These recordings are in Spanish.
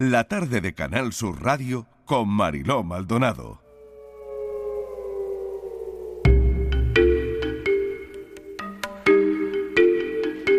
la tarde de Canal Sur Radio con Mariló Maldonado.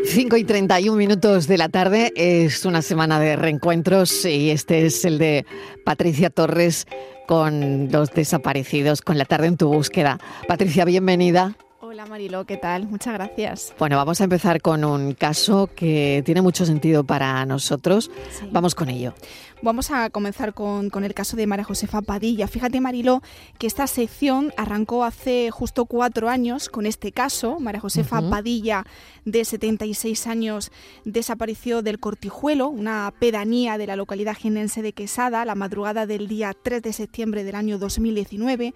Cinco y 31 minutos de la tarde es una semana de reencuentros y este es el de Patricia Torres con los desaparecidos, con la tarde en tu búsqueda. Patricia, bienvenida. Hola Marilo, ¿qué tal? Muchas gracias. Bueno, vamos a empezar con un caso que tiene mucho sentido para nosotros. Vamos con ello. Vamos a comenzar con, el caso de María Josefa Padilla. Fíjate, Mariló, que esta sección arrancó hace justo cuatro años con este caso. María Josefa Padilla, de 76 años, desapareció del Cortijuelo, una pedanía de la localidad genense de Quesada, la madrugada del día 3 de septiembre del año 2019.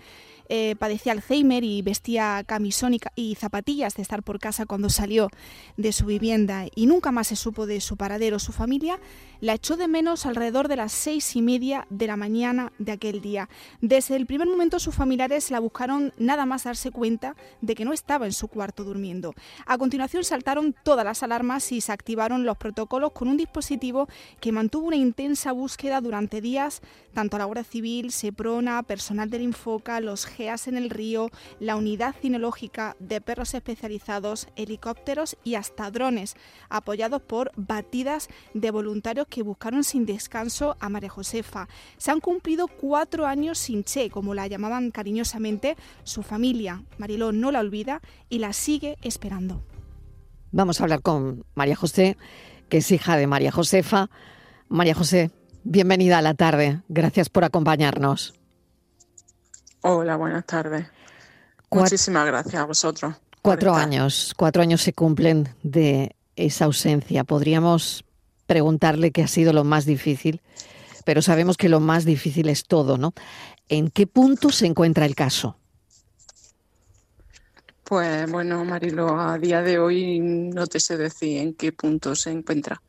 Eh, padecía Alzheimer y vestía camisón y, zapatillas de estar por casa cuando salió de su vivienda y nunca más se supo de su paradero. Su familia la echó de menos alrededor de las seis y media de la mañana de aquel día. Desde el primer momento sus familiares la buscaron nada más darse cuenta de que no estaba en su cuarto durmiendo. A continuación saltaron todas las alarmas y se activaron los protocolos con un dispositivo que mantuvo una intensa búsqueda durante días, tanto a la Guardia Civil, Seprona, personal del Infoca, los En el río, la unidad cinológica de perros especializados, helicópteros y hasta drones, apoyados por batidas de voluntarios que buscaron sin descanso a María Josefa. Se han cumplido cuatro años sin Che, como la llamaban cariñosamente su familia. Mariló no la olvida y la sigue esperando. Vamos a hablar con María José, que es hija de María Josefa. María José, bienvenida a la tarde. Gracias por acompañarnos. Hola, buenas tardes. Muchísimas gracias a vosotros. Cuatro años, cuatro años se cumplen de esa ausencia. Podríamos preguntarle qué ha sido lo más difícil, pero sabemos que lo más difícil es todo, ¿no? ¿En qué punto se encuentra el caso? Pues bueno, Marilo, a día de hoy no te sé decir en qué punto se encuentra,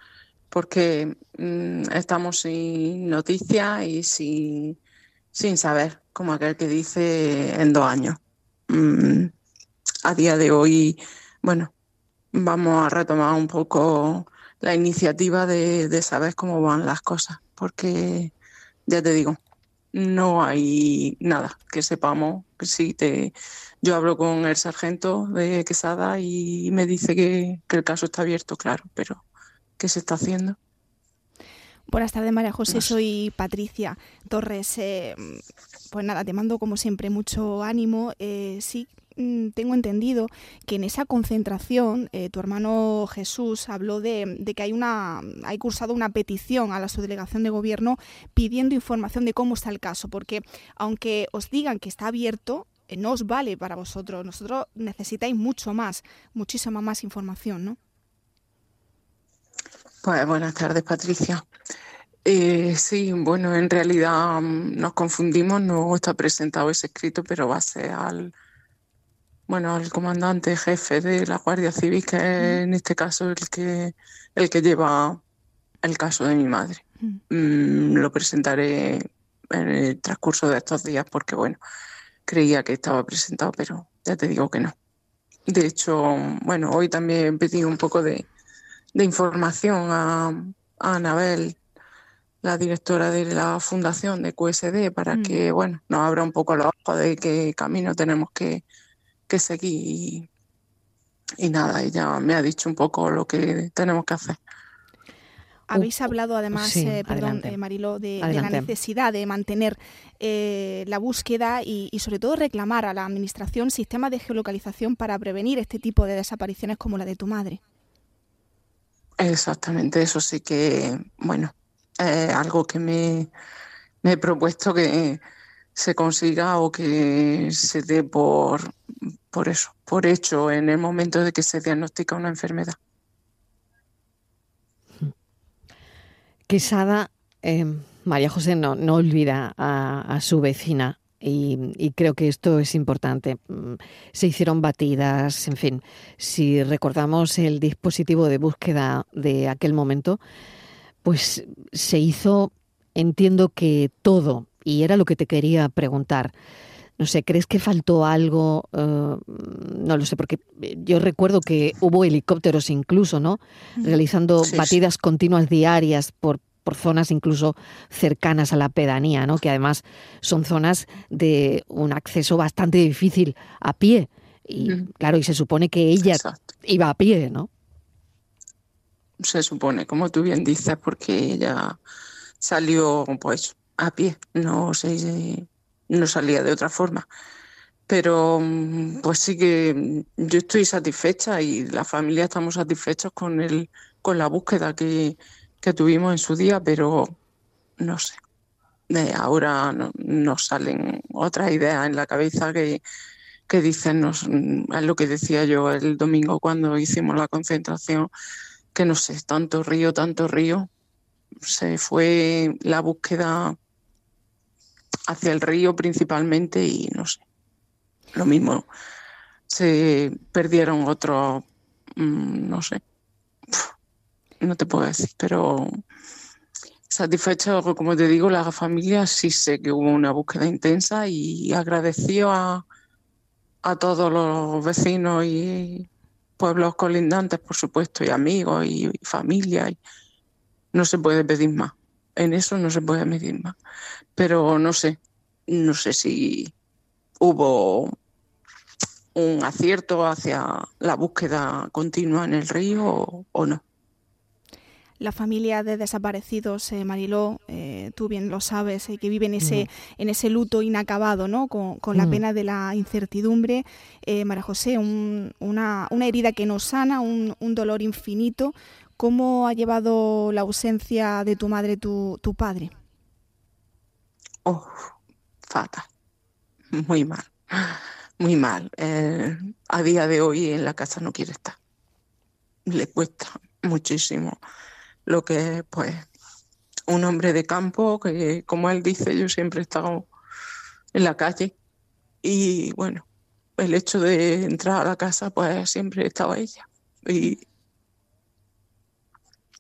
porque mm, estamos sin noticias y sin, sin saber como aquel que dice en dos años. Mm, a día de hoy, bueno, vamos a retomar un poco la iniciativa de, saber cómo van las cosas, porque ya te digo, no hay nada que sepamos. Si te, yo hablo con el sargento de Quesada y me dice que, que el caso está abierto, claro, pero ¿qué se está haciendo? Buenas tardes, María José. Soy Patricia Torres. Eh, pues nada, te mando como siempre mucho ánimo. Eh, sí, mm, tengo entendido que en esa concentración eh, tu hermano Jesús habló de, que hay una hay cursado una petición a la subdelegación de gobierno pidiendo información de cómo está el caso, porque aunque os digan que está abierto, no os vale para vosotros. Nosotros necesitáis mucho más, muchísima más información, ¿no? Pues buenas tardes, Patricia. Eh, sí, bueno, en realidad mm, nos confundimos, no está presentado ese escrito, pero va a ser al, bueno, al comandante jefe de la Guardia Civil, que es en este caso el que, el que lleva el caso de mi madre. Mm, lo presentaré en el transcurso de estos días porque, bueno, creía que estaba presentado, pero ya te digo que no. De hecho, bueno, hoy también pedí un poco de, de información a, Anabel, la directora de la fundación de QSD, para mm. que bueno, nos abra un poco los ojos de qué camino tenemos que, seguir. Y, nada, ella me ha dicho un poco lo que tenemos que hacer. Habéis hablado además, eh, perdón, eh, Marilo, de, la necesidad de mantener eh, la búsqueda y, y, sobre todo reclamar a la Administración sistemas de geolocalización para prevenir este tipo de desapariciones como la de tu madre. Exactamente, eso sí que, bueno, algo que me, he propuesto que se consiga o que se dé por, por eso, por hecho en el momento de que se diagnostica una enfermedad. Quesada, eh, María José no, no olvida a su vecina y, creo que esto es importante. Mm, se hicieron batidas, en fin, si recordamos el dispositivo de búsqueda de aquel momento, pues se hizo, entiendo que todo, y era lo que te quería preguntar. No sé, ¿crees que faltó algo? Eh, no lo sé, porque yo recuerdo que hubo helicópteros incluso, ¿no? Realizando batidas continuas diarias por por zonas incluso cercanas a la pedanía, ¿no? Que además son zonas de un acceso bastante difícil a pie. Y claro, y se supone que ella iba a pie, ¿no? Se supone, como tú bien dices, porque ella salió pues a pie, no sé, no salía de otra forma. Pero mm, pues sí que yo estoy satisfecha y la familia estamos satisfechos con el, con la búsqueda que, que tuvimos en su día, pero no sé. ahora nos salen otras ideas en la cabeza que, que dicen, nos, es lo que decía yo el domingo cuando hicimos la concentración, que no sé, tanto río, tanto río, se fue la búsqueda hacia el río principalmente y no sé, lo mismo, se perdieron otros, mm, no sé, no te puedo decir, pero satisfecho, como te digo, la familia sí sé que hubo una búsqueda intensa y agradeció a, a todos los vecinos y pueblos colindantes, por supuesto, y amigos y, familia. Y no se puede pedir más. En eso no se puede pedir más. Pero no sé, no sé si hubo un acierto hacia la búsqueda continua en el río o no la familia de desaparecidos, eh, Mariló, eh, tú bien lo sabes, eh, que viven ese, en ese luto inacabado, ¿no? Con, la pena de la incertidumbre. María José, una, herida que no sana, un, dolor infinito. ¿Cómo ha llevado la ausencia de tu madre tu, tu padre? Oh, fatal. Muy mal. Muy mal. a día de hoy en la casa no quiere estar. Le cuesta muchísimo lo que es pues un hombre de campo que como él dice yo siempre he estado en la calle. Y bueno el hecho de entrar a la casa pues siempre estaba ella. Y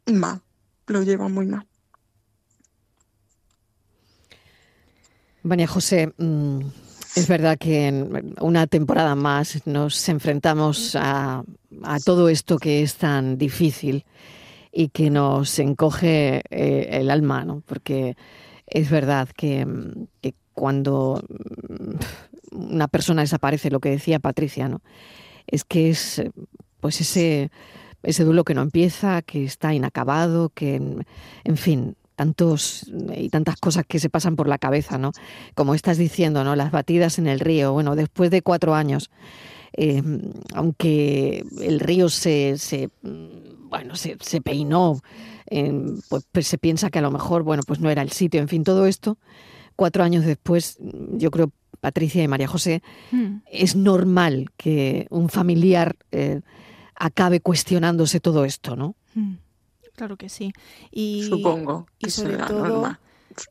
mal lo lleva muy mal. María José mm, es verdad que en una temporada más nos enfrentamos a, a todo esto que es tan difícil y que nos encoge eh, el alma, ¿no? Porque es verdad que, cuando mm, una persona desaparece, lo que decía Patricia, ¿no? Es que es pues ese, ese duelo que no empieza, que está inacabado, que en fin, tantos y tantas cosas que se pasan por la cabeza, ¿no? Como estás diciendo, ¿no? Las batidas en el río. Bueno, después de cuatro años, eh, aunque el río se, se bueno, se, peinó, pues, pues, se piensa que a lo mejor, bueno, pues no era el sitio, en fin, todo esto, cuatro años después, yo creo, Patricia y María José, hmm. es normal que un familiar eh, acabe cuestionándose todo esto, ¿no? Hmm. Claro que sí. Y, Supongo. y sobre todo,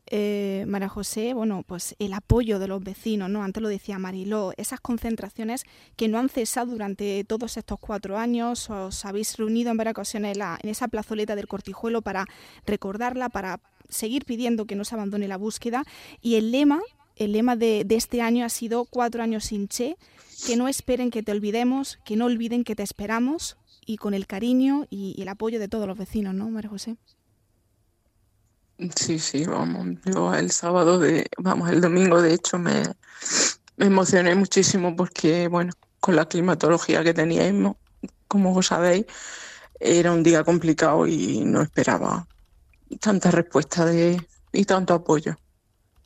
eh, María José, bueno, pues el apoyo de los vecinos, ¿no? Antes lo decía Mariló, esas concentraciones que no han cesado durante todos estos cuatro años, os habéis reunido en varias ocasiones en, esa plazoleta del Cortijuelo para recordarla, para seguir pidiendo que no se abandone la búsqueda. Y el lema, el lema de, este año ha sido cuatro años sin Che, que no esperen que te olvidemos, que no olviden que te esperamos, y con el cariño y, y el apoyo de todos los vecinos, ¿no, María José? Sí, sí, vamos. Yo el sábado de, vamos, el domingo de hecho me, emocioné muchísimo porque, bueno, con la climatología que teníamos, como vos sabéis, era un día complicado y no esperaba tanta respuesta de, y tanto apoyo.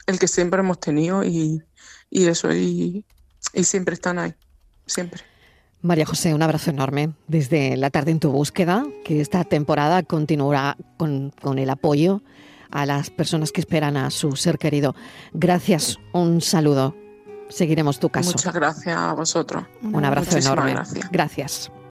El que siempre hemos tenido y, eso, y, siempre están ahí, siempre. María José, un abrazo enorme desde la tarde en tu búsqueda, que esta temporada continuará con, con el apoyo a las personas que esperan a su ser querido. Gracias, un saludo. Seguiremos tu caso. Muchas gracias a vosotros. Un abrazo enorme. gracias.